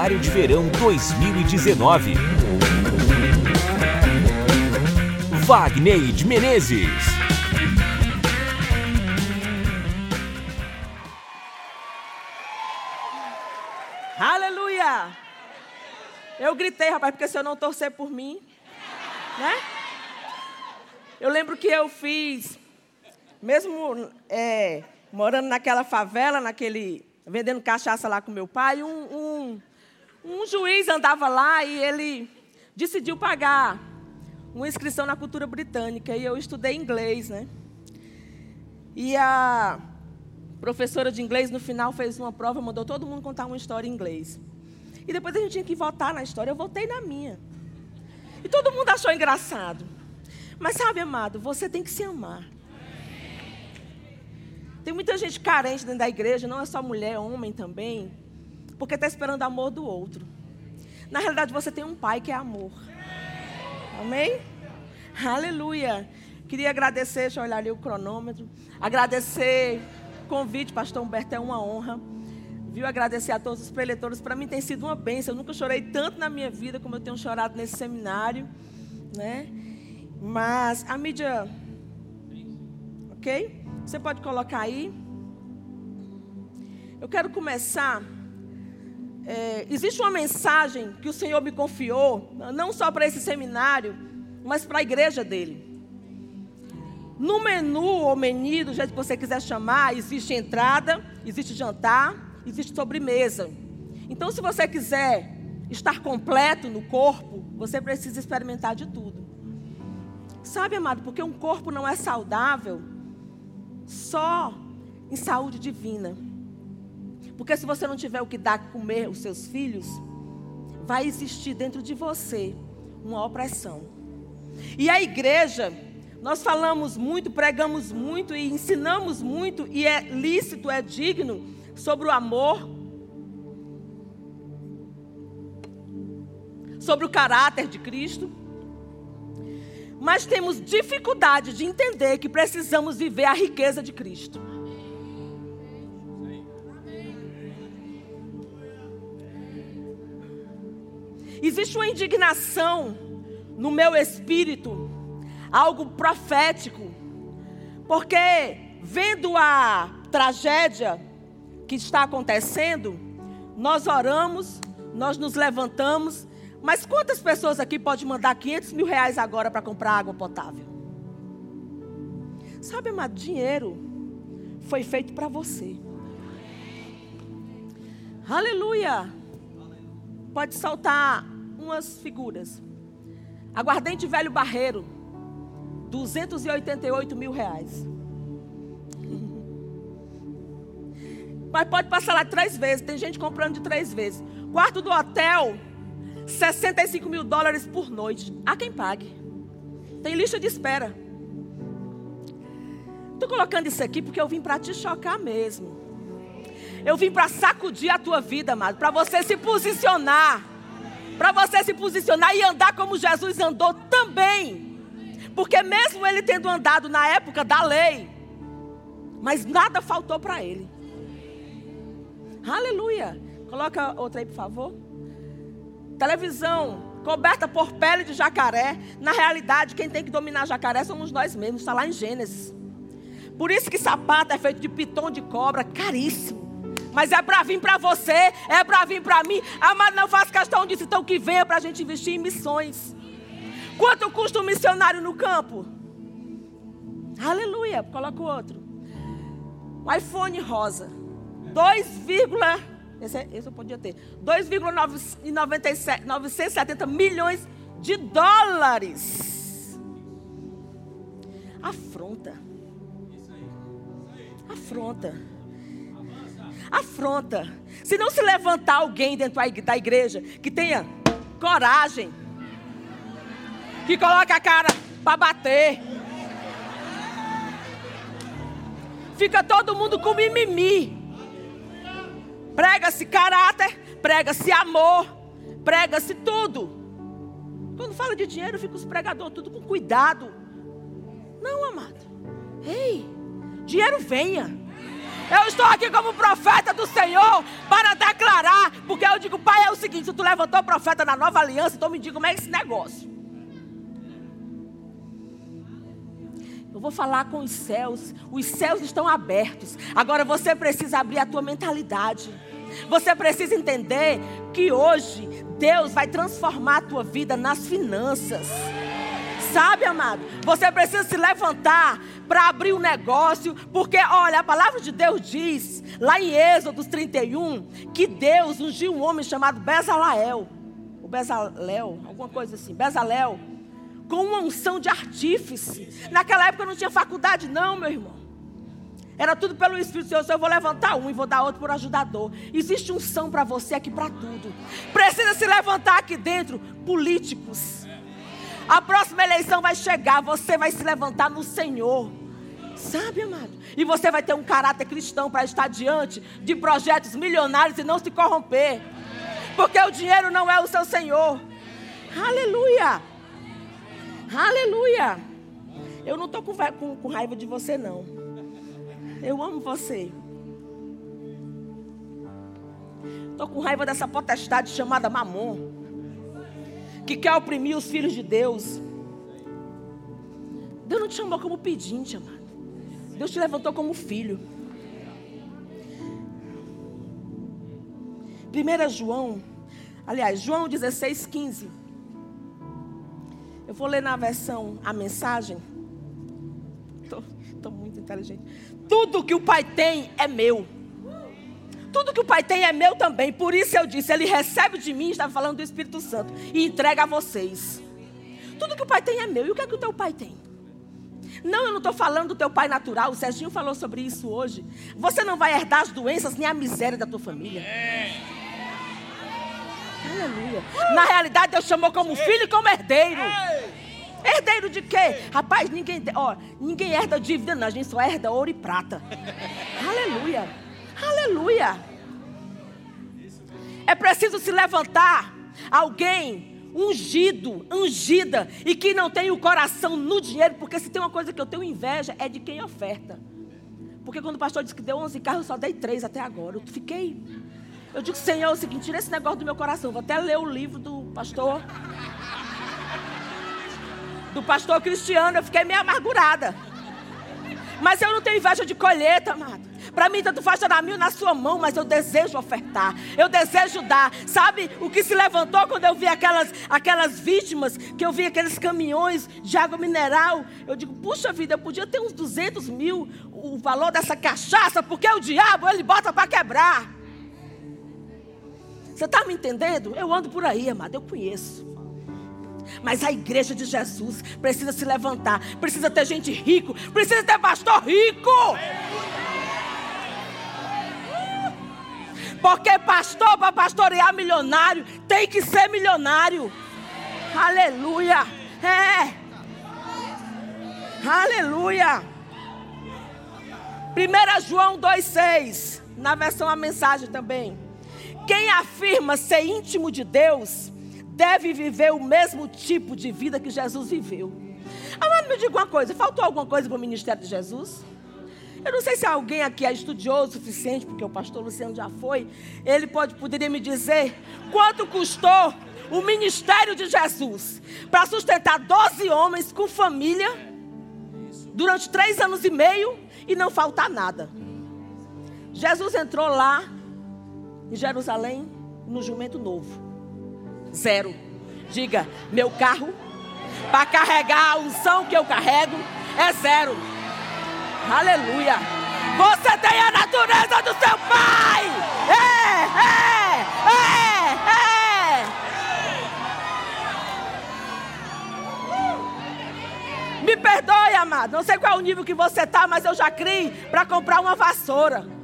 Seminário de Verão 2019. Wagner de Menezes. Aleluia! Eu gritei, rapaz, porque se eu não torcer por mim, né? Eu lembro que eu fiz, mesmo é, morando naquela favela, naquele vendendo cachaça lá com meu pai, um, um, um juiz andava lá e ele decidiu pagar uma inscrição na cultura britânica e eu estudei inglês, né? E a professora de inglês no final fez uma prova, mandou todo mundo contar uma história em inglês. E depois a gente tinha que votar na história, eu votei na minha. E todo mundo achou engraçado. Mas sabe, amado, você tem que se amar. Tem muita gente carente dentro da igreja, não é só mulher, é homem também, porque está esperando amor do outro. Na realidade, você tem um pai que é amor. Amém? Aleluia. Queria agradecer, deixa eu olhar ali o cronômetro. Agradecer o convite, pastor Humberto, é uma honra. Viu? Agradecer a todos os preletores. Para mim tem sido uma bênção. Eu nunca chorei tanto na minha vida como eu tenho chorado nesse seminário. Né? Mas a mídia. Ok? Você pode colocar aí. Eu quero começar. É, existe uma mensagem que o Senhor me confiou, não só para esse seminário, mas para a igreja dele. No menu ou menu, do jeito que você quiser chamar, existe entrada, existe jantar, existe sobremesa. Então, se você quiser estar completo no corpo, você precisa experimentar de tudo. Sabe, amado, porque um corpo não é saudável só em saúde divina. Porque se você não tiver o que dar comer os seus filhos, vai existir dentro de você uma opressão. E a igreja, nós falamos muito, pregamos muito e ensinamos muito, e é lícito, é digno, sobre o amor, sobre o caráter de Cristo mas temos dificuldade de entender que precisamos viver a riqueza de Cristo. Existe uma indignação no meu espírito, algo profético, porque vendo a tragédia que está acontecendo, nós oramos, nós nos levantamos mas quantas pessoas aqui podem mandar 500 mil reais agora para comprar água potável? Sabe, amado, dinheiro foi feito para você. Aleluia. Pode soltar umas figuras. Aguardente velho barreiro. 288 mil reais. Mas pode passar lá três vezes. Tem gente comprando de três vezes. Quarto do hotel, 65 mil dólares por noite. Há quem pague. Tem lista de espera. Estou colocando isso aqui porque eu vim para te chocar mesmo. Eu vim para sacudir a tua vida, amado. Para você se posicionar. Para você se posicionar e andar como Jesus andou também. Porque mesmo ele tendo andado na época da lei, mas nada faltou para ele. Aleluia. Coloca outra aí, por favor televisão coberta por pele de jacaré. Na realidade, quem tem que dominar jacaré somos nós mesmos, está lá em Gênesis. Por isso que sapato é feito de piton de cobra, caríssimo. Mas é para vir para você, é para vir para mim. Amado, não faço questão disso, então que venha para a gente investir em missões. Quanto custa um missionário no campo? Aleluia, coloca o outro. Um iPhone rosa. 2, esse, é, esse eu podia ter. 2,970 milhões de dólares. Afronta. Afronta. Afronta. Se não se levantar alguém dentro da igreja que tenha coragem, que coloque a cara para bater, fica todo mundo com mimimi. Prega-se caráter, prega-se amor, prega-se tudo. Quando fala de dinheiro, fica os pregadores tudo com cuidado. Não, amado. Ei, dinheiro venha. Eu estou aqui como profeta do Senhor para declarar, porque eu digo, pai, é o seguinte: se tu levantou profeta na nova aliança, então me diga como é esse negócio. Eu vou falar com os céus, os céus estão abertos. Agora você precisa abrir a tua mentalidade. Você precisa entender que hoje Deus vai transformar a tua vida nas finanças. Sabe, amado? Você precisa se levantar para abrir um negócio, porque olha, a palavra de Deus diz, lá em Êxodo 31, que Deus ungiu um homem chamado Bezalel. O Bezalel, alguma coisa assim, Bezalel, com uma unção de artífice. Naquela época não tinha faculdade, não, meu irmão. Era tudo pelo Espírito Santo. Eu vou levantar um e vou dar outro por ajudador. Existe unção para você aqui para tudo. Precisa se levantar aqui dentro, políticos. A próxima eleição vai chegar, você vai se levantar no Senhor. Sabe, amado? E você vai ter um caráter cristão para estar diante de projetos milionários e não se corromper. Porque o dinheiro não é o seu Senhor. Aleluia! Aleluia! Eu não estou com, com, com raiva de você, não. Eu amo você. Estou com raiva dessa potestade chamada Mamon, que quer oprimir os filhos de Deus. Deus não te chamou como pedinte, amado. Deus te levantou como filho. 1 João, aliás, João 16, 15. Eu vou ler na versão a mensagem. Estou muito inteligente. Tudo que o Pai tem é meu. Tudo que o Pai tem é meu também. Por isso eu disse: Ele recebe de mim, estava falando do Espírito Santo, e entrega a vocês. Tudo que o Pai tem é meu. E o que é que o teu pai tem? Não, eu não estou falando do teu pai natural. O Serginho falou sobre isso hoje. Você não vai herdar as doenças nem a miséria da tua família. Aleluia. Na realidade, Deus chamou como filho e como herdeiro. Herdeiro de quê? Rapaz, ninguém, ó, ninguém herda dívida, não. A gente só herda ouro e prata. Aleluia. Aleluia. É preciso se levantar alguém ungido, ungida, e que não tem o coração no dinheiro, porque se tem uma coisa que eu tenho inveja, é de quem oferta. Porque quando o pastor disse que deu 11 carros, eu só dei 3 até agora. Eu fiquei. Eu digo, Senhor, é o seguinte, tira esse negócio do meu coração. Vou até ler o livro do pastor do pastor Cristiano, eu fiquei meio amargurada. Mas eu não tenho inveja de colheita, amado. Para mim, tanto faz dar mil na sua mão, mas eu desejo ofertar. Eu desejo dar. Sabe o que se levantou quando eu vi aquelas, aquelas vítimas, que eu vi aqueles caminhões de água mineral? Eu digo, puxa vida, eu podia ter uns 200 mil o valor dessa cachaça, porque o diabo, ele bota para quebrar. Você está me entendendo? Eu ando por aí, amado, eu conheço. Mas a igreja de Jesus precisa se levantar, precisa ter gente rico, precisa ter pastor rico. Porque pastor para pastorear milionário tem que ser milionário. Aleluia. É. Aleluia. 1 João 2,6, na versão a mensagem também. Quem afirma ser íntimo de Deus deve viver o mesmo tipo de vida que Jesus viveu. Amado, me diga uma coisa: faltou alguma coisa para o ministério de Jesus? Eu não sei se alguém aqui é estudioso o suficiente, porque o pastor Luciano já foi. Ele pode, poderia me dizer quanto custou o ministério de Jesus para sustentar 12 homens com família durante três anos e meio e não faltar nada. Jesus entrou lá em Jerusalém no jumento novo. Zero. Diga, meu carro, para carregar a unção que eu carrego, é zero. Aleluia. Você tem a natureza do seu pai. É, é, é, é. Me perdoe, amado. Não sei qual é o nível que você está, mas eu já criei para comprar uma vassoura.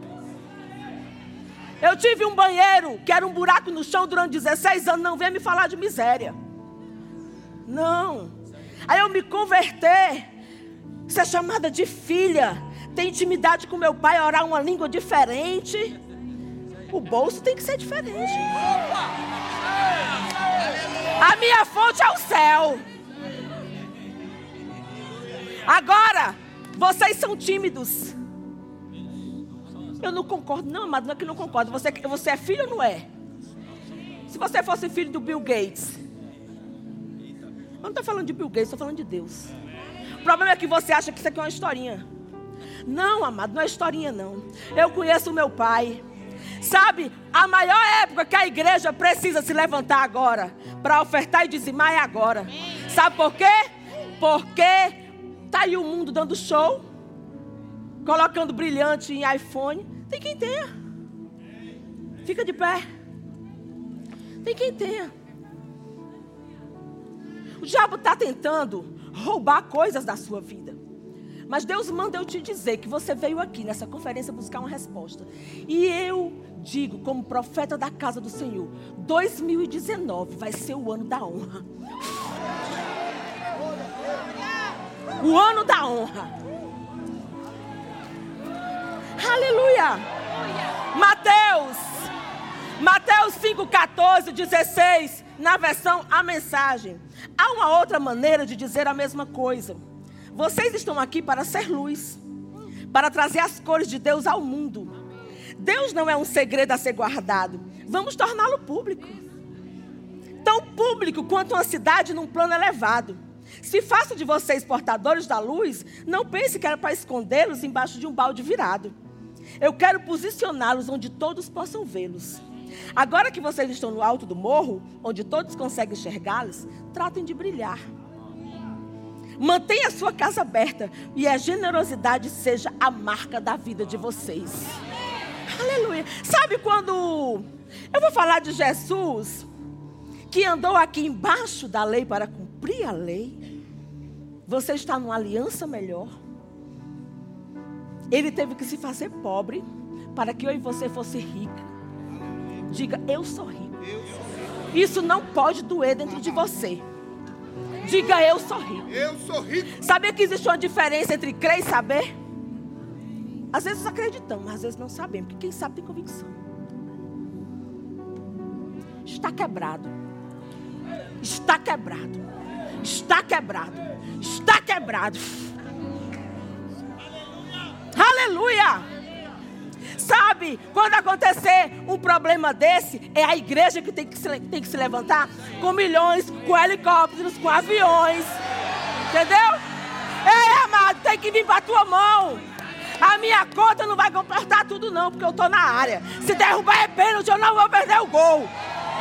Eu tive um banheiro que era um buraco no chão durante 16 anos. Não venha me falar de miséria. Não. Aí eu me converter, ser chamada de filha, ter intimidade com meu pai, orar uma língua diferente. O bolso tem que ser diferente. A minha fonte é o céu. Agora, vocês são tímidos. Eu não concordo. Não, amado, não é que não concordo. Você, você é filho ou não é? Se você fosse filho do Bill Gates. Eu não estou falando de Bill Gates, estou falando de Deus. O problema é que você acha que isso aqui é uma historinha. Não, amado, não é historinha, não. Eu conheço o meu pai. Sabe, a maior época que a igreja precisa se levantar agora para ofertar e dizimar é agora. Sabe por quê? Porque tá aí o mundo dando show, colocando brilhante em iPhone. Tem quem tenha. Fica de pé. Tem quem tenha. O diabo está tentando roubar coisas da sua vida. Mas Deus manda eu te dizer que você veio aqui nessa conferência buscar uma resposta. E eu digo, como profeta da casa do Senhor, 2019 vai ser o ano da honra. O ano da honra. Aleluia. Mateus. Mateus 5, 14, 16. Na versão A Mensagem. Há uma outra maneira de dizer a mesma coisa. Vocês estão aqui para ser luz, para trazer as cores de Deus ao mundo. Deus não é um segredo a ser guardado. Vamos torná-lo público. Tão público quanto uma cidade num plano elevado. Se faço de vocês portadores da luz, não pense que era para escondê-los embaixo de um balde virado. Eu quero posicioná-los onde todos possam vê-los. Agora que vocês estão no alto do morro, onde todos conseguem enxergá-los, tratem de brilhar. Mantenha a sua casa aberta e a generosidade seja a marca da vida de vocês. Aleluia. Sabe quando eu vou falar de Jesus que andou aqui embaixo da lei para cumprir a lei? Você está numa aliança melhor. Ele teve que se fazer pobre para que eu e você fosse rica. Diga, eu sou rico. Isso não pode doer dentro de você. Diga eu sou rico. Eu sou rico. Sabia que existe uma diferença entre crer e saber? Às vezes acreditamos, mas às vezes não sabemos. Porque quem sabe tem convicção. Está quebrado. Está quebrado. Está quebrado. Está quebrado. Aleluia. Sabe, quando acontecer um problema desse, é a igreja que tem que se, tem que se levantar com milhões, com helicópteros, com aviões. Entendeu? Ei, amado, tem que vir para a tua mão. A minha conta não vai comportar tudo, não, porque eu estou na área. Se derrubar é pênalti, eu não vou perder o gol.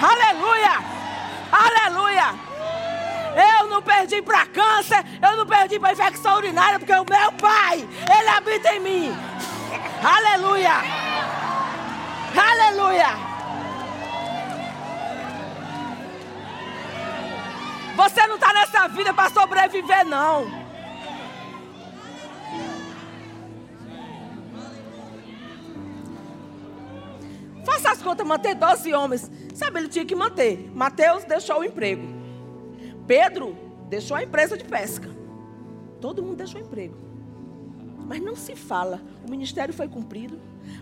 Aleluia! Aleluia! Eu não perdi para câncer, eu não perdi para infecção urinária, porque o meu pai, ele habita em mim. Aleluia! Aleluia! Você não está nessa vida para sobreviver, não. Faça as contas, manter 12 homens. Sabe, ele tinha que manter. Mateus deixou o emprego. Pedro deixou a empresa de pesca. Todo mundo deixou emprego. Mas não se fala. O ministério foi cumprido.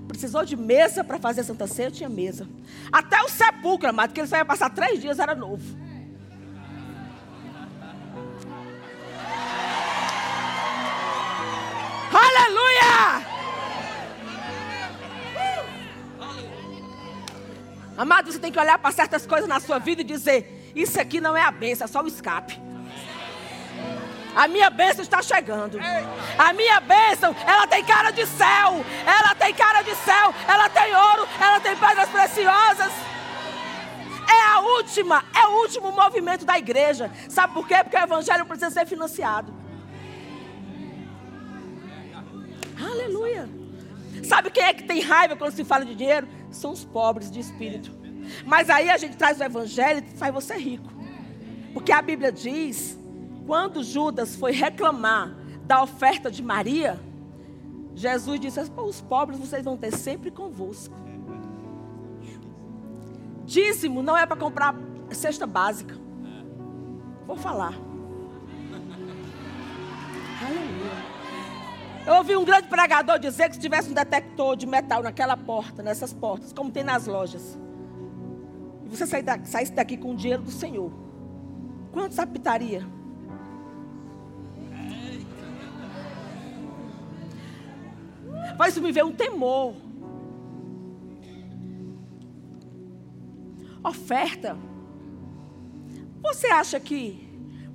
Precisou de mesa para fazer a Santa Ceia, tinha mesa. Até o sepulcro, amado, que ele só ia passar três dias, era novo. Aleluia! Amado, você tem que olhar para certas coisas na sua vida e dizer: Isso aqui não é a benção, é só o escape. A minha bênção está chegando. A minha bênção, ela tem cara de céu. Ela tem cara de céu. Ela tem ouro. Ela tem pedras preciosas. É a última, é o último movimento da igreja. Sabe por quê? Porque o evangelho precisa ser financiado. Aleluia. Sabe quem é que tem raiva quando se fala de dinheiro? São os pobres de espírito. Mas aí a gente traz o evangelho e faz você rico. Porque a Bíblia diz quando Judas foi reclamar da oferta de Maria, Jesus disse: Os pobres vocês vão ter sempre convosco. Dízimo não é para comprar cesta básica. Vou falar. Eu ouvi um grande pregador dizer que se tivesse um detector de metal naquela porta, nessas portas, como tem nas lojas, você saísse daqui com o dinheiro do Senhor, quantos apitaria? Mas isso me ver um temor. Oferta. Você acha que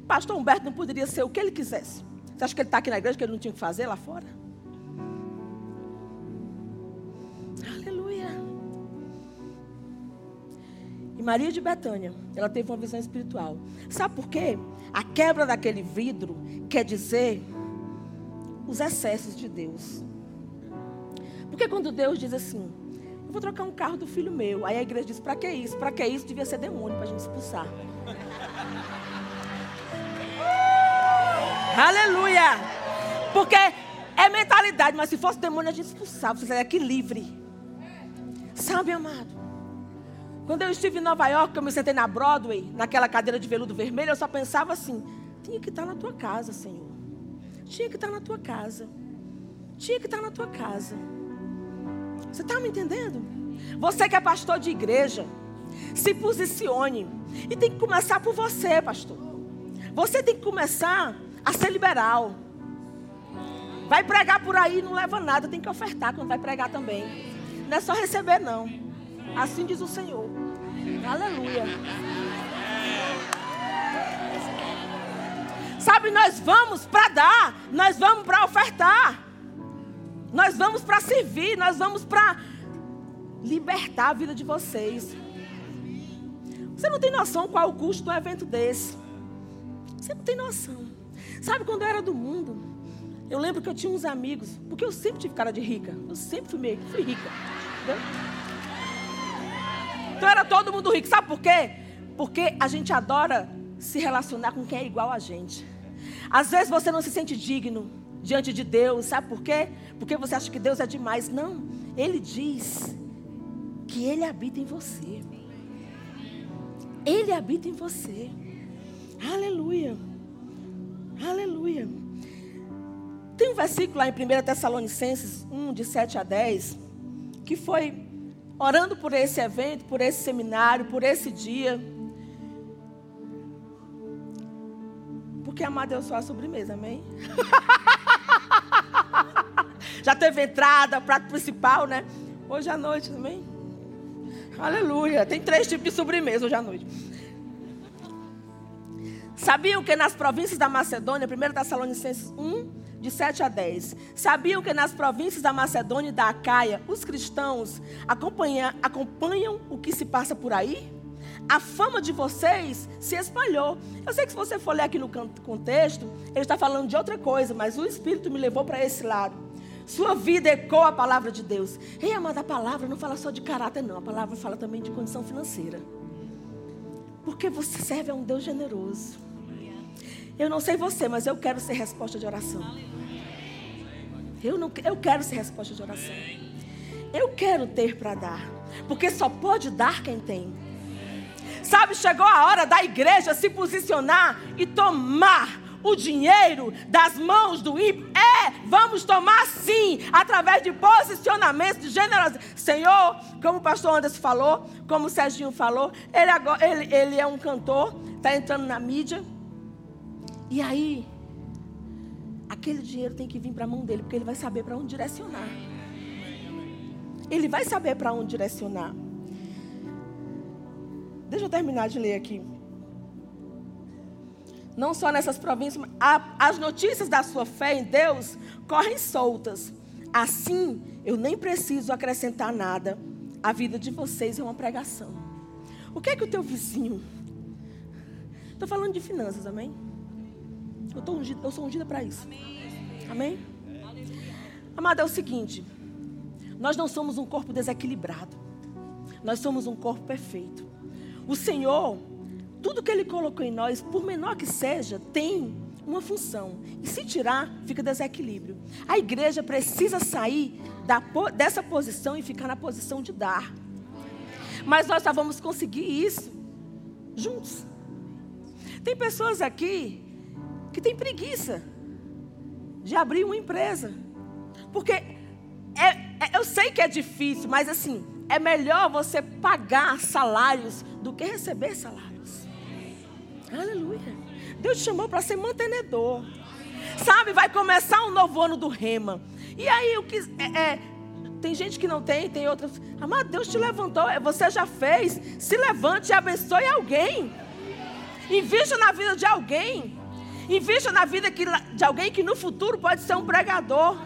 pastor Humberto não poderia ser o que ele quisesse? Você acha que ele está aqui na igreja que ele não tinha que fazer lá fora? Maria de Betânia, ela teve uma visão espiritual. Sabe por quê? A quebra daquele vidro quer dizer os excessos de Deus. Porque quando Deus diz assim, eu vou trocar um carro do filho meu. Aí a igreja diz: para que isso? Para que isso? Devia ser demônio para a gente expulsar. Aleluia! Porque é mentalidade, mas se fosse demônio a gente expulsava. Você seria aqui livre. Sabe, amado? Quando eu estive em Nova York, eu me sentei na Broadway, naquela cadeira de veludo vermelho, eu só pensava assim: tinha que estar na tua casa, Senhor. Tinha que estar na tua casa. Tinha que estar na tua casa. Você está me entendendo? Você que é pastor de igreja, se posicione. E tem que começar por você, pastor. Você tem que começar a ser liberal. Vai pregar por aí, não leva nada, tem que ofertar quando vai pregar também. Não é só receber, não. Assim diz o Senhor. Aleluia. Sabe, nós vamos para dar, nós vamos para ofertar. Nós vamos para servir, nós vamos para libertar a vida de vocês. Você não tem noção qual o custo de um evento desse. Você não tem noção. Sabe quando eu era do mundo? Eu lembro que eu tinha uns amigos, porque eu sempre tive cara de rica. Eu sempre fui meio, fui rica. Entendeu? Então era todo mundo rico. Sabe por quê? Porque a gente adora se relacionar com quem é igual a gente. Às vezes você não se sente digno diante de Deus. Sabe por quê? Porque você acha que Deus é demais. Não. Ele diz que Ele habita em você. Ele habita em você. Aleluia. Aleluia. Tem um versículo lá em 1 Tessalonicenses 1, de 7 a 10, que foi orando por esse evento, por esse seminário, por esse dia. Porque amado eu sou a sobremesa, amém? Já teve entrada, prato principal, né? Hoje à noite também. Aleluia. Tem três tipos de sobremesa hoje à noite. Sabiam que nas províncias da Macedônia, 1 Tessalonicenses 1, de 7 a 10. Sabiam que nas províncias da Macedônia e da Acaia, os cristãos acompanham, acompanham o que se passa por aí? A fama de vocês se espalhou. Eu sei que se você for ler aqui no contexto, ele está falando de outra coisa, mas o Espírito me levou para esse lado. Sua vida ecoa a palavra de Deus. Ei, amada, a palavra não fala só de caráter, não. A palavra fala também de condição financeira. Porque você serve a um Deus generoso. Eu não sei você, mas eu quero ser resposta de oração. Eu, não, eu quero ser resposta de oração. Eu quero ter para dar. Porque só pode dar quem tem. Sabe, chegou a hora da igreja se posicionar e tomar o dinheiro das mãos do ímpio. É, vamos tomar sim, através de posicionamentos de generosidade. Senhor, como o pastor Anderson falou, como o Serginho falou, ele, agora, ele, ele é um cantor, está entrando na mídia. E aí, aquele dinheiro tem que vir para a mão dele, porque ele vai saber para onde direcionar. Ele vai saber para onde direcionar. Deixa eu terminar de ler aqui não só nessas províncias, as notícias da sua fé em Deus correm soltas. Assim, eu nem preciso acrescentar nada. A vida de vocês é uma pregação. O que é que o teu vizinho? Estou falando de finanças, amém? Eu, tô ungida, eu sou ungida para isso. Amém? amém? Amada, é o seguinte: nós não somos um corpo desequilibrado, nós somos um corpo perfeito. O Senhor tudo que Ele colocou em nós, por menor que seja, tem uma função. E se tirar, fica desequilíbrio. A igreja precisa sair da, dessa posição e ficar na posição de dar. Mas nós só vamos conseguir isso juntos. Tem pessoas aqui que têm preguiça de abrir uma empresa. Porque é, é, eu sei que é difícil, mas assim, é melhor você pagar salários do que receber salário. Aleluia. Deus te chamou para ser mantenedor. Sabe, vai começar um novo ano do rema. E aí o que é, é Tem gente que não tem, tem outras. Amado, Deus te levantou, é, você já fez. Se levante e abençoe alguém. Invista na vida de alguém. Invista na vida de alguém que no futuro pode ser um pregador.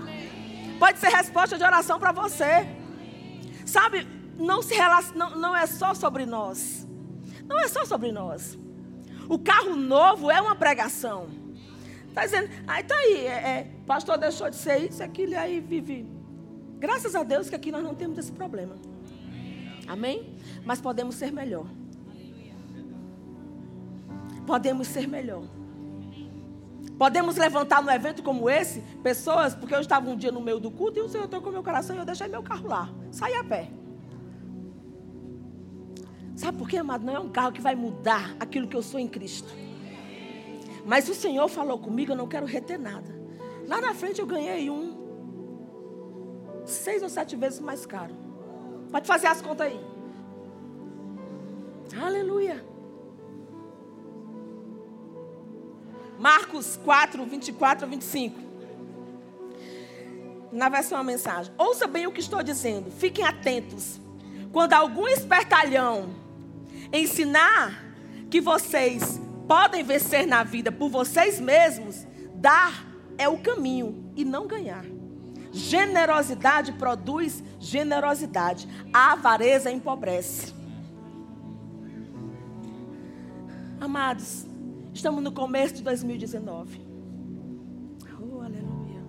Pode ser resposta de oração para você. Sabe, não, se relaciona, não, não é só sobre nós. Não é só sobre nós. O carro novo é uma pregação. Está dizendo, aí tá aí, é, é, pastor deixou de ser isso, aquilo, e aí vive. Graças a Deus que aqui nós não temos esse problema. Amém? Mas podemos ser melhor. Podemos ser melhor. Podemos levantar num evento como esse, pessoas, porque eu estava um dia no meio do culto e o Senhor tocou meu coração e eu deixei meu carro lá. Saí a pé. Sabe por quê, amado? Não é um carro que vai mudar aquilo que eu sou em Cristo. Mas o Senhor falou comigo, eu não quero reter nada. Lá na frente eu ganhei um seis ou sete vezes mais caro. Pode fazer as contas aí. Aleluia. Marcos 4, 24 a 25. Na versão a mensagem. Ouça bem o que estou dizendo. Fiquem atentos. Quando algum espertalhão ensinar que vocês podem vencer na vida por vocês mesmos, dar é o caminho e não ganhar. Generosidade produz generosidade. A avareza empobrece. Amados, estamos no começo de 2019. Oh, aleluia.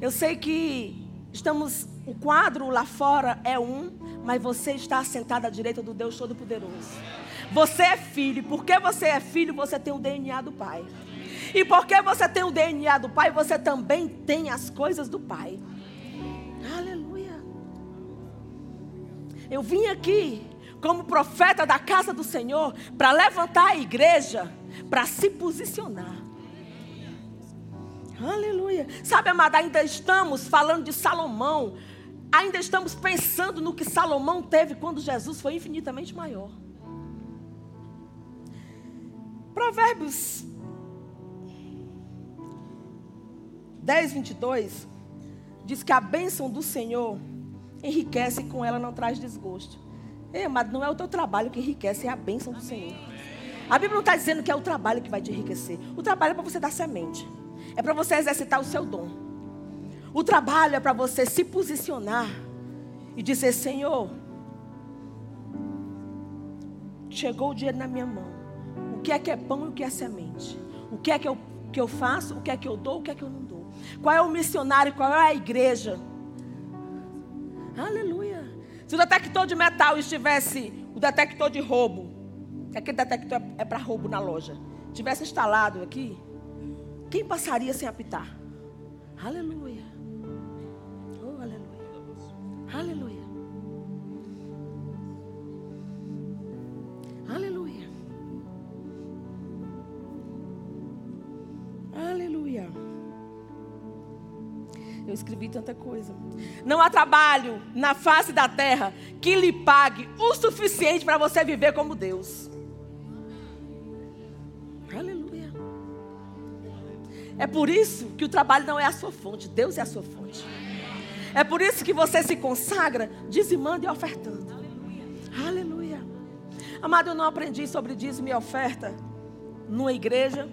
Eu sei que estamos, o quadro lá fora é um, mas você está sentado à direita do Deus Todo-Poderoso. Você é filho, porque você é filho, você tem o DNA do Pai. E porque você tem o DNA do Pai, você também tem as coisas do Pai. Aleluia. Eu vim aqui como profeta da casa do Senhor para levantar a igreja, para se posicionar. Aleluia. Sabe, amada, ainda estamos falando de Salomão. Ainda estamos pensando no que Salomão teve quando Jesus foi infinitamente maior. Provérbios 10, 22 diz que a bênção do Senhor enriquece e com ela não traz desgosto. Ei, mas não é o teu trabalho que enriquece, é a bênção do Senhor. A Bíblia não está dizendo que é o trabalho que vai te enriquecer. O trabalho é para você dar semente. É para você exercitar o seu dom. O trabalho é para você se posicionar e dizer: Senhor, chegou o dinheiro na minha mão. O que é que é pão e o que é semente? O que é que eu, que eu faço? O que é que eu dou? O que é que eu não dou? Qual é o missionário? Qual é a igreja? Aleluia. Se o detector de metal estivesse, o detector de roubo, aquele detector é para roubo na loja, tivesse instalado aqui, quem passaria sem apitar? Aleluia. Oh, aleluia. Aleluia. Aleluia. Aleluia. Eu escrevi tanta coisa. Não há trabalho na face da terra que lhe pague o suficiente para você viver como Deus. É por isso que o trabalho não é a sua fonte, Deus é a sua fonte. É por isso que você se consagra dizimando e ofertando. Aleluia. Aleluia. Amado, eu não aprendi sobre dízimo e oferta numa igreja,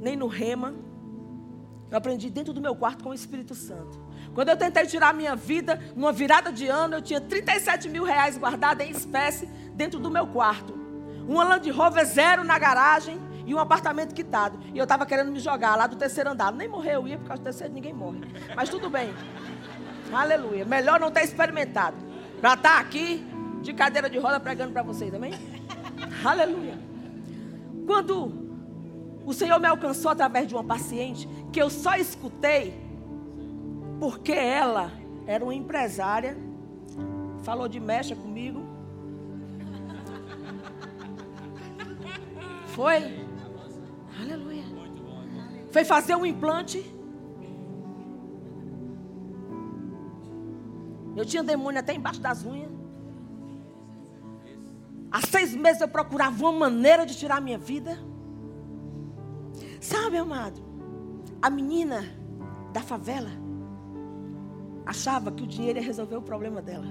nem no rema eu aprendi dentro do meu quarto com o Espírito Santo. Quando eu tentei tirar a minha vida, numa virada de ano, eu tinha 37 mil reais guardados em espécie dentro do meu quarto. Uma Land Rover zero na garagem e um apartamento quitado. E eu estava querendo me jogar lá do terceiro andar. Nem morreu, eu ia por causa do terceiro, ninguém morre. Mas tudo bem. Aleluia. Melhor não ter experimentado. Para estar tá aqui, de cadeira de roda, pregando para vocês, amém? Aleluia. Quando o Senhor me alcançou através de uma paciente que eu só escutei porque ela era uma empresária, falou de mecha comigo. Foi. Aleluia. Foi fazer um implante. Eu tinha demônio até embaixo das unhas. Há seis meses eu procurava uma maneira de tirar a minha vida. Sabe, amado, a menina da favela, achava que o dinheiro ia resolver o problema dela.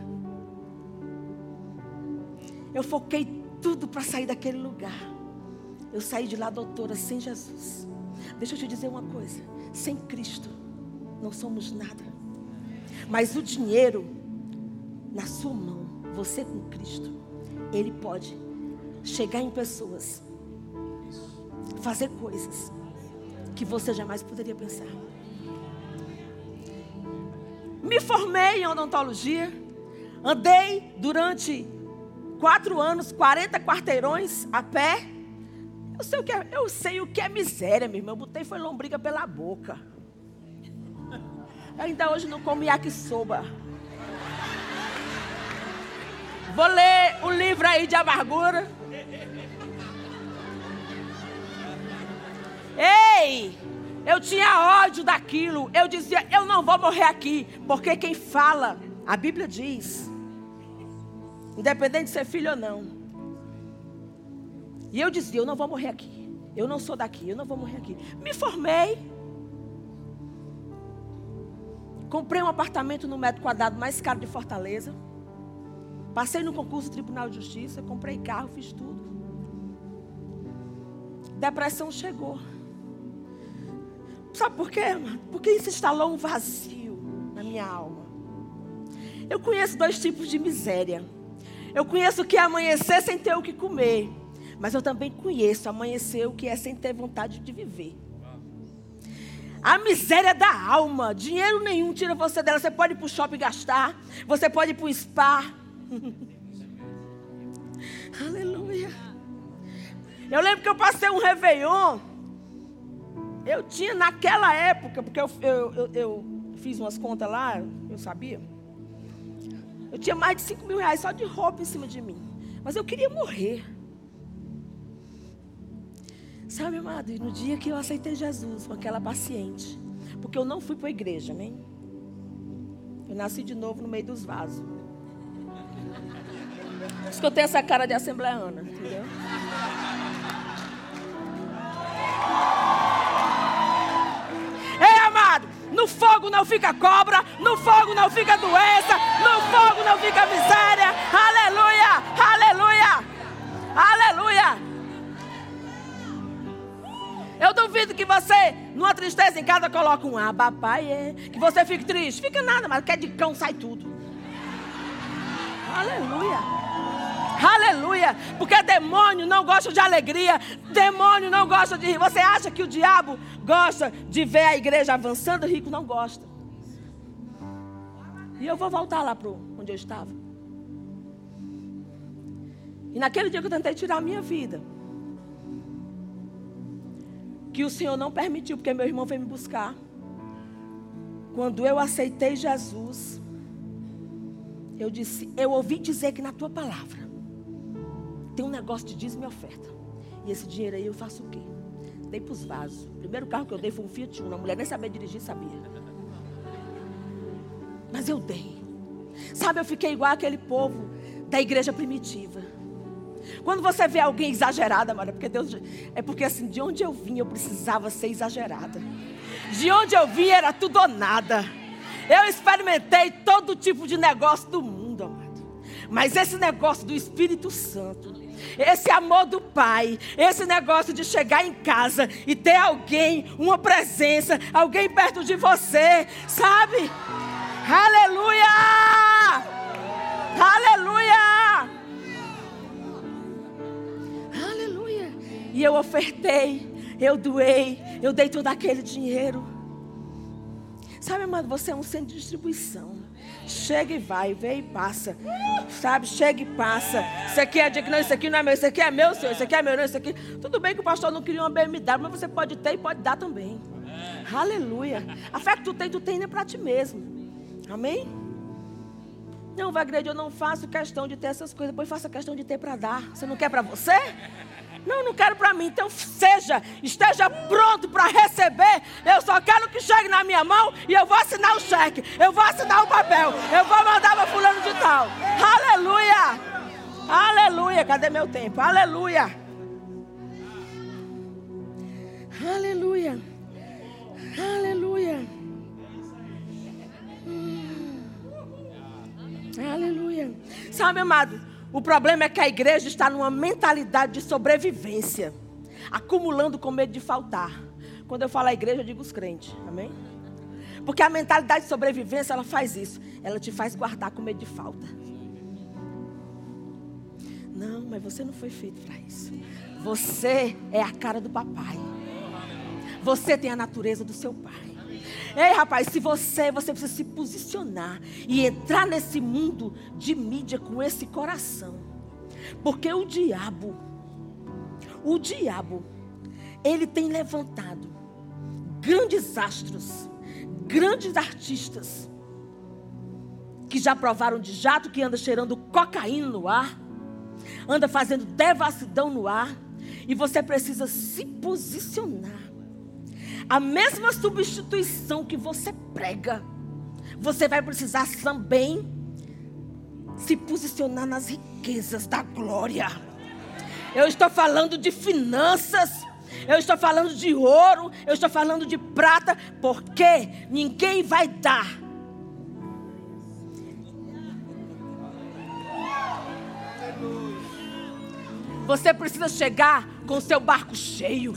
Eu foquei tudo para sair daquele lugar. Eu saí de lá, doutora, sem Jesus. Deixa eu te dizer uma coisa: sem Cristo, não somos nada. Mas o dinheiro, na sua mão, você com Cristo, Ele pode chegar em pessoas, fazer coisas que você jamais poderia pensar. Me formei em odontologia, andei durante quatro anos, 40 quarteirões a pé. Eu sei o que é, eu sei o que é miséria, meu irmão. Eu botei foi lombriga pela boca. Ainda hoje não como yakisoba. Vou ler o livro aí de amargura. Ei! Eu tinha ódio daquilo. Eu dizia, eu não vou morrer aqui. Porque quem fala, a Bíblia diz, independente de ser filho ou não. E eu dizia, eu não vou morrer aqui. Eu não sou daqui, eu não vou morrer aqui. Me formei. Comprei um apartamento no metro quadrado mais caro de Fortaleza. Passei no concurso do Tribunal de Justiça, comprei carro, fiz tudo. Depressão chegou. Sabe por quê, irmão? Porque isso instalou um vazio na minha alma. Eu conheço dois tipos de miséria. Eu conheço o que é amanhecer sem ter o que comer. Mas eu também conheço amanhecer o que é sem ter vontade de viver. A miséria da alma, dinheiro nenhum tira você dela. Você pode ir para o shopping gastar, você pode ir para o spa. Aleluia. Eu lembro que eu passei um Réveillon. Eu tinha naquela época, porque eu, eu, eu, eu fiz umas contas lá, eu sabia. Eu tinha mais de 5 mil reais só de roupa em cima de mim. Mas eu queria morrer. Sabe, amado, e no dia que eu aceitei Jesus com aquela paciente, porque eu não fui para a igreja, nem. Eu nasci de novo no meio dos vasos. Por isso que eu tenho essa cara de assembleana, entendeu? Ei, amado, no fogo não fica cobra, no fogo não fica doença, no fogo não fica miséria. Aleluia, aleluia, aleluia. Eu duvido que você, numa tristeza em casa, coloque um aba, pai, é. Que você fique triste. Fica nada, mas quer de cão, sai tudo. Aleluia. Aleluia. Porque demônio não gosta de alegria. Demônio não gosta de rir. Você acha que o diabo gosta de ver a igreja avançando? Rico não gosta. E eu vou voltar lá para onde eu estava. E naquele dia que eu tentei tirar a minha vida que o Senhor não permitiu, porque meu irmão veio me buscar. Quando eu aceitei Jesus, eu disse: Eu ouvi dizer que na tua palavra tem um negócio de dízimo e oferta. E esse dinheiro aí eu faço o quê? Dei para os vasos. O primeiro carro que eu dei foi um Fiat Uno. A mulher nem sabia dirigir, sabia. Mas eu dei. Sabe, eu fiquei igual aquele povo da igreja primitiva. Quando você vê alguém exagerada, amada, porque Deus. É porque assim, de onde eu vim, eu precisava ser exagerada. De onde eu vim era tudo ou nada. Eu experimentei todo tipo de negócio do mundo, amado. Mas esse negócio do Espírito Santo, esse amor do Pai, esse negócio de chegar em casa e ter alguém, uma presença, alguém perto de você, sabe? Aleluia! Aleluia! E eu ofertei, eu doei, eu dei todo aquele dinheiro. Sabe, amado, você é um centro de distribuição. Chega e vai, vem e passa. Sabe, chega e passa. Isso aqui é digno, isso aqui não é meu, isso aqui é meu, senhor, isso aqui é meu, não, isso aqui. Tudo bem que o pastor não queria uma BMW, mas você pode ter e pode dar também. Aleluia. A fé que tu tem, tu tem nem para ti mesmo. Amém? Não, Wagner, eu não faço questão de ter essas coisas, depois faça questão de ter para dar. Você não quer para você? Não, não quero para mim. Então seja, esteja pronto para receber. Eu só quero que chegue na minha mão e eu vou assinar o cheque. Eu vou assinar o papel. Eu vou mandar para fulano de tal. Aleluia! Aleluia! Cadê meu tempo? Aleluia! Aleluia! Aleluia! Hum. Aleluia. Sabe, amado, o problema é que a igreja está numa mentalidade de sobrevivência, acumulando com medo de faltar. Quando eu falo a igreja, eu digo os crentes. Amém? Porque a mentalidade de sobrevivência, ela faz isso. Ela te faz guardar com medo de falta. Não, mas você não foi feito para isso. Você é a cara do papai. Você tem a natureza do seu pai. Ei, rapaz, se você, você precisa se posicionar e entrar nesse mundo de mídia com esse coração. Porque o diabo, o diabo, ele tem levantado grandes astros, grandes artistas que já provaram de jato, que anda cheirando cocaína no ar, anda fazendo devassidão no ar, e você precisa se posicionar a mesma substituição que você prega, você vai precisar também se posicionar nas riquezas da glória. Eu estou falando de finanças, eu estou falando de ouro, eu estou falando de prata, porque ninguém vai dar. Você precisa chegar com o seu barco cheio.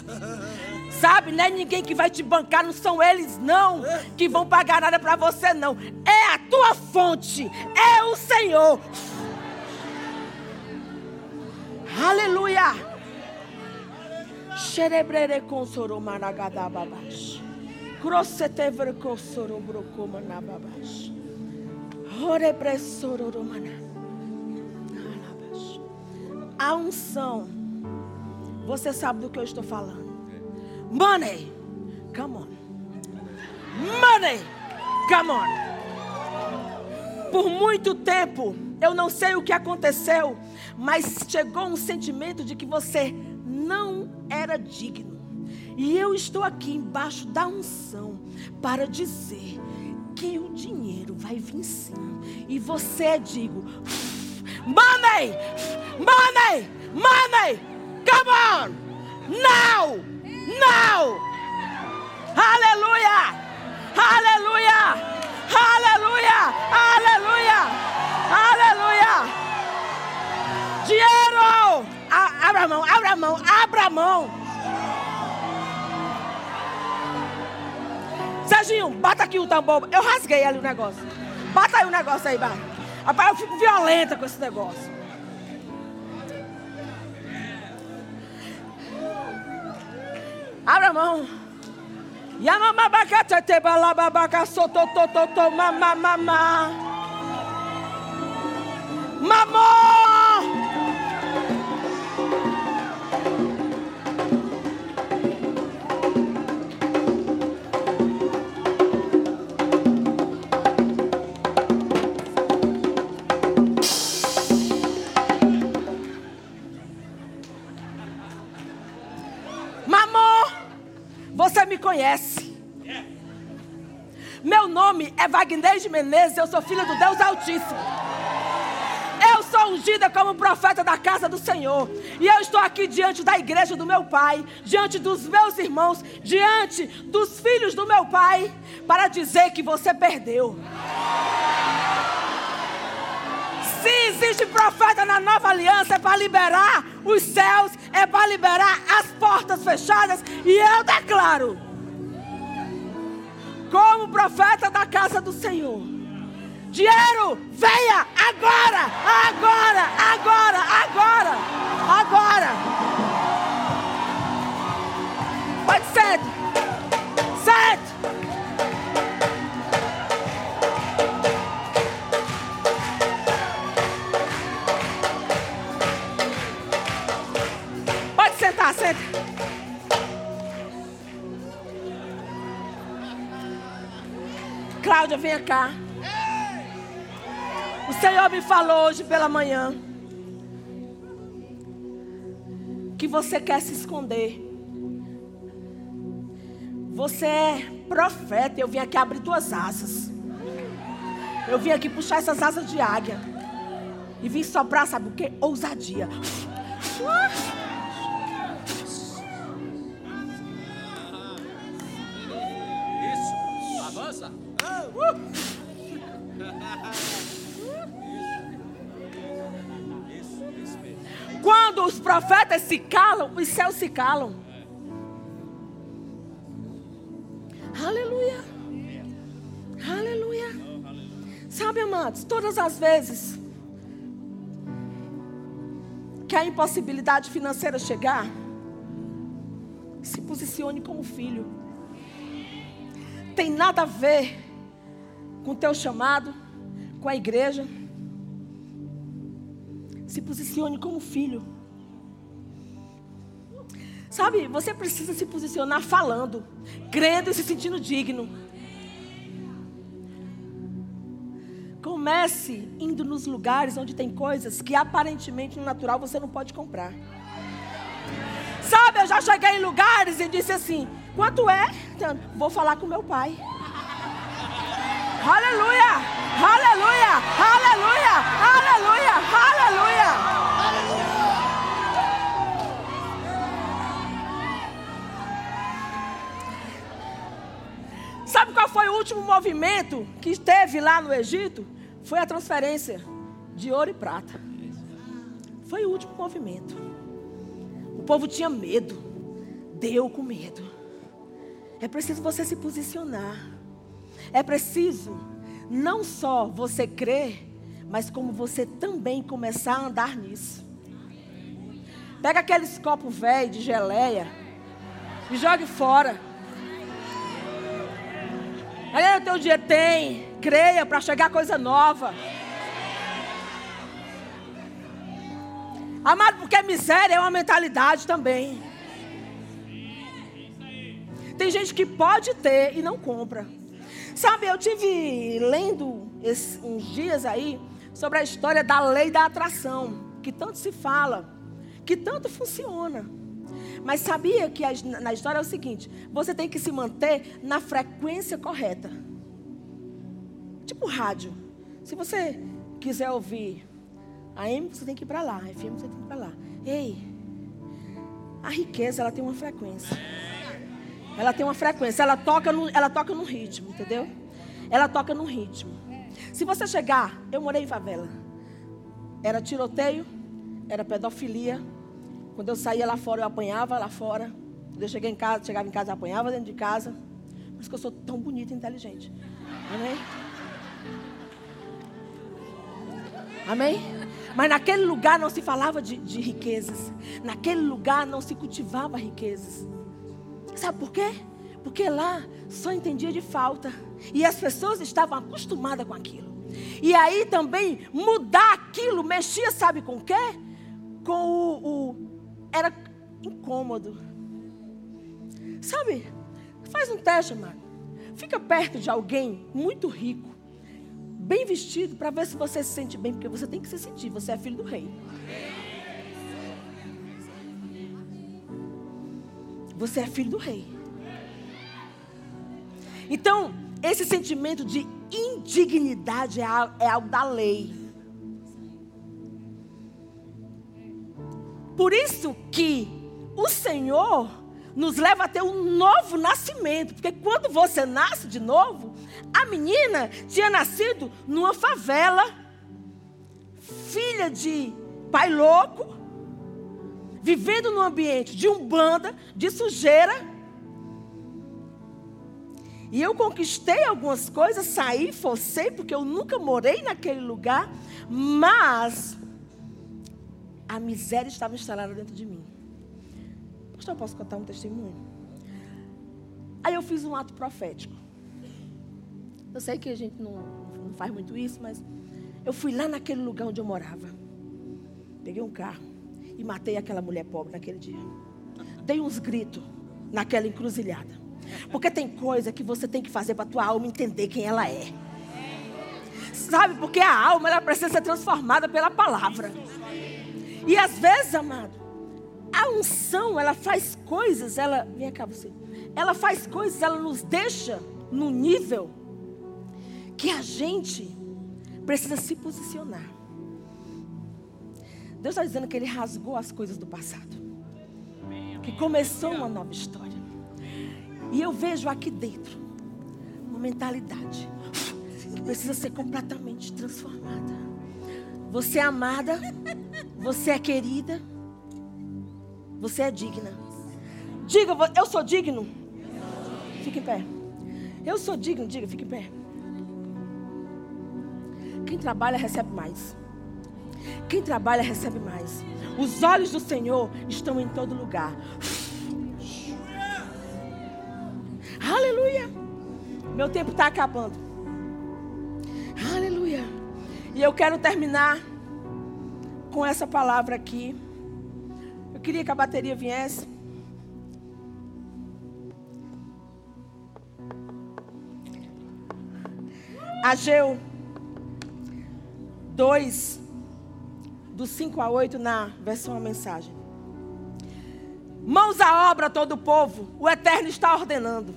Sabe, não é ninguém que vai te bancar, não são eles não que vão pagar nada para você não. É a tua fonte, é o Senhor. Aleluia. Xerebrere consoro maragadababash. Crossetevre consoro brocomanababash. Orebressoro romana. A unção. Você sabe do que eu estou falando. Money. Come on. Money. Come on. Por muito tempo, eu não sei o que aconteceu, mas chegou um sentimento de que você não era digno. E eu estou aqui embaixo da unção para dizer que o dinheiro vai vir sim. E você é digo, money, money, money, come on, now. Não! Aleluia! Aleluia! Aleluia! Aleluia! Aleluia! Dinheiro! A, abra a mão, abra a mão, abra a mão. Serginho, bata aqui o tambor. Eu rasguei ali o negócio. Bata aí o negócio aí, vai. Rapaz, eu fico violenta com esse negócio. Aramão. Yamamabakatete balababaka sototototo conhece. Meu nome é Wagner de Menezes, eu sou filha do Deus Altíssimo. Eu sou ungida como profeta da casa do Senhor. E eu estou aqui diante da igreja do meu pai, diante dos meus irmãos, diante dos filhos do meu pai, para dizer que você perdeu. Se existe profeta na nova aliança, é para liberar os céus, é para liberar as portas fechadas. E eu declaro como profeta da casa do Senhor. Dinheiro, venha agora, agora, agora, agora, agora. Pode ser. Pode sentar, senta. Cláudia, venha cá. O Senhor me falou hoje pela manhã que você quer se esconder. Você é profeta. Eu vim aqui abrir tuas asas. Eu vim aqui puxar essas asas de águia. E vim soprar, sabe o que? Ousadia. Profetas se calam, os céus se calam. Aleluia. Aleluia. Sabe, amados, todas as vezes que a impossibilidade financeira chegar, se posicione como filho. Tem nada a ver com o teu chamado, com a igreja. Se posicione como filho. Sabe, você precisa se posicionar falando, crendo e se sentindo digno. Comece indo nos lugares onde tem coisas que aparentemente no natural você não pode comprar. Sabe, eu já cheguei em lugares e disse assim: quanto é? Vou falar com meu pai. Aleluia! Aleluia! Aleluia! Aleluia! Aleluia! Sabe qual foi o último movimento que teve lá no Egito? Foi a transferência de ouro e prata. Foi o último movimento. O povo tinha medo. Deu com medo. É preciso você se posicionar. É preciso não só você crer, mas como você também começar a andar nisso. Pega aqueles copos velhos de geleia e jogue fora. Aí o teu dia tem, creia para chegar coisa nova. Amado, porque miséria é uma mentalidade também. Tem gente que pode ter e não compra. Sabe, eu tive lendo esses, uns dias aí sobre a história da lei da atração, que tanto se fala, que tanto funciona. Mas sabia que na história é o seguinte: você tem que se manter na frequência correta. Tipo rádio. Se você quiser ouvir a M, você tem que ir para lá. A FM, você tem que ir para lá. Ei, a riqueza, ela tem uma frequência. Ela tem uma frequência, ela toca no, ela toca no ritmo, entendeu? Ela toca no ritmo. Se você chegar, eu morei em favela. Era tiroteio, era pedofilia. Quando eu saía lá fora, eu apanhava lá fora. Quando eu cheguei em casa, chegava em casa, eu apanhava dentro de casa. Mas que eu sou tão bonita e inteligente. Amém? Amém? Mas naquele lugar não se falava de, de riquezas. Naquele lugar não se cultivava riquezas. Sabe por quê? Porque lá só entendia de falta. E as pessoas estavam acostumadas com aquilo. E aí também mudar aquilo mexia, sabe com o quê? Com o, o. Era incômodo. Sabe? Faz um teste, mano. Fica perto de alguém muito rico, bem vestido, para ver se você se sente bem, porque você tem que se sentir. Você é filho do rei. Você é filho do rei. Então, esse sentimento de indignidade é, é algo da lei. Por isso que o Senhor nos leva a ter um novo nascimento. Porque quando você nasce de novo, a menina tinha nascido numa favela, filha de pai louco, vivendo num ambiente de umbanda, de sujeira. E eu conquistei algumas coisas, saí, forcei, porque eu nunca morei naquele lugar, mas a miséria estava instalada dentro de mim. Pastor, eu posso contar um testemunho? Aí eu fiz um ato profético. Eu sei que a gente não, não faz muito isso, mas eu fui lá naquele lugar onde eu morava. Peguei um carro e matei aquela mulher pobre naquele dia. Dei uns gritos naquela encruzilhada. Porque tem coisa que você tem que fazer para a tua alma entender quem ela é. Sabe? Porque a alma ela precisa ser transformada pela palavra. E às vezes, amado, a unção, ela faz coisas, ela, vem cá você. Ela faz coisas, ela nos deixa no nível que a gente precisa se posicionar. Deus está dizendo que Ele rasgou as coisas do passado. Que começou uma nova história. E eu vejo aqui dentro uma mentalidade que precisa ser completamente transformada. Você é amada. Você é querida. Você é digna. Diga, eu sou digno. Fique em pé. Eu sou digno, diga, fique em pé. Quem trabalha recebe mais. Quem trabalha recebe mais. Os olhos do Senhor estão em todo lugar. Aleluia. Meu tempo está acabando. E eu quero terminar com essa palavra aqui. Eu queria que a bateria viesse. Ageu 2, do 5 a 8, na versão a mensagem. Mãos à obra, todo o povo, o Eterno está ordenando.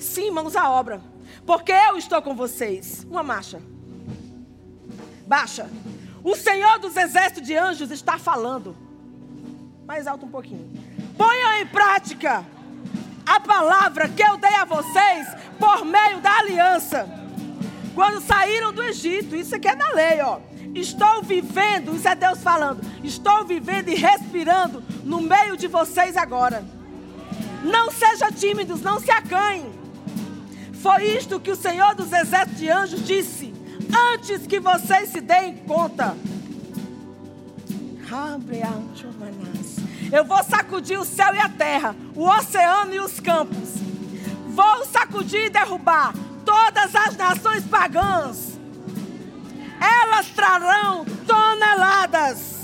Sim, mãos à obra, porque eu estou com vocês. Uma marcha. Baixa. O Senhor dos exércitos de anjos está falando. Mais alto um pouquinho. Ponham em prática a palavra que eu dei a vocês por meio da aliança. Quando saíram do Egito, isso aqui é na lei, ó. Estou vivendo, isso é Deus falando. Estou vivendo e respirando no meio de vocês agora. Não sejam tímidos, não se acanhem. Foi isto que o Senhor dos exércitos de anjos disse antes que vocês se deem conta. Eu vou sacudir o céu e a terra, o oceano e os campos. Vou sacudir e derrubar todas as nações pagãs. Elas trarão toneladas,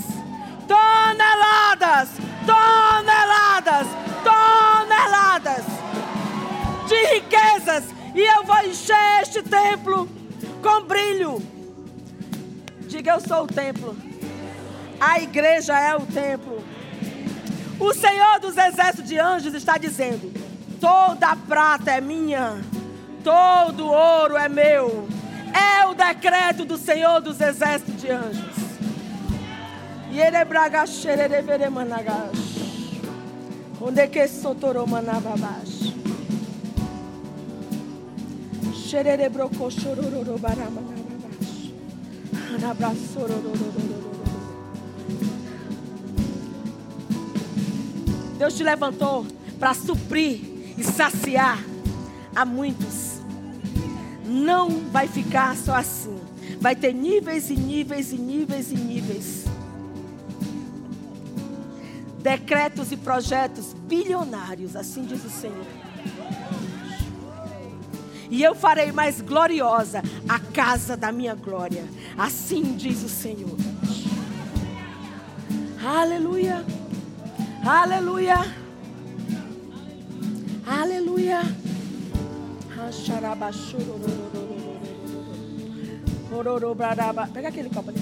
toneladas, toneladas, toneladas de riquezas. E eu vou encher este templo com brilho. Diga: Eu sou o templo. A igreja é o templo. O Senhor dos exércitos de anjos está dizendo: Toda prata é minha Todo ouro é meu. É o decreto do Senhor dos exércitos de anjos. Ele braga xerere managash. Onde que sotoro Deus te levantou para suprir e saciar a muitos não vai ficar só assim. Vai ter níveis e níveis e níveis e níveis. Decretos e projetos bilionários, assim diz o Senhor. E eu farei mais gloriosa a casa da minha glória, assim diz o Senhor. Aleluia, aleluia, aleluia. Pega aquele copo ali.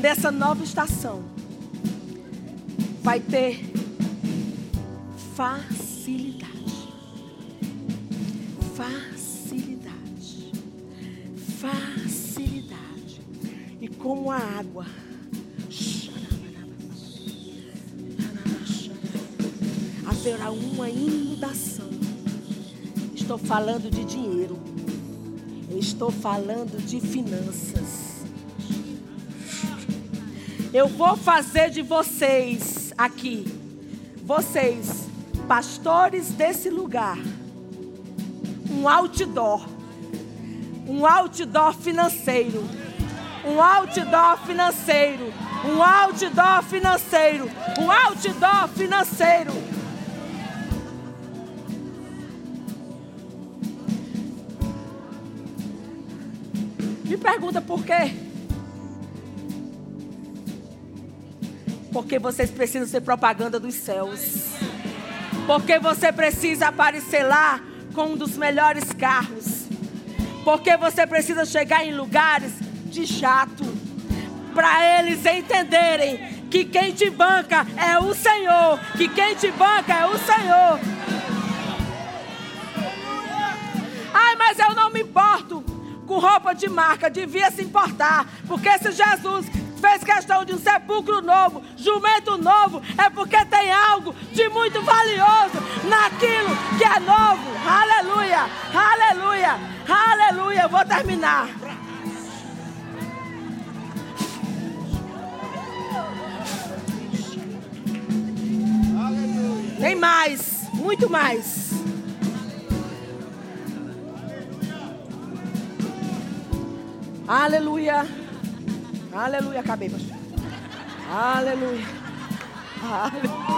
Nessa nova estação vai ter facilidade. Facilidade. Facilidade. E como a água haverá uma inundação. Estou falando de dinheiro. Estou falando de finanças. Eu vou fazer de vocês aqui, vocês, pastores desse lugar, um outdoor. Um outdoor financeiro. Um outdoor financeiro. Um outdoor financeiro. Um outdoor financeiro. Me pergunta por quê? Porque vocês precisam ser propaganda dos céus. Porque você precisa aparecer lá com um dos melhores carros. Porque você precisa chegar em lugares de chato. Para eles entenderem que quem te banca é o Senhor. Que quem te banca é o Senhor. Ai, mas eu não me importo com roupa de marca, devia se importar. Porque se Jesus fez questão de um sepulcro novo, jumento novo, é porque tem algo de muito valioso naquilo que é novo. Aleluia, aleluia, aleluia. Vou terminar. Tem mais, muito mais. Aleluia. Aleluia. Acabei, pastor. Aleluia. Aleluia.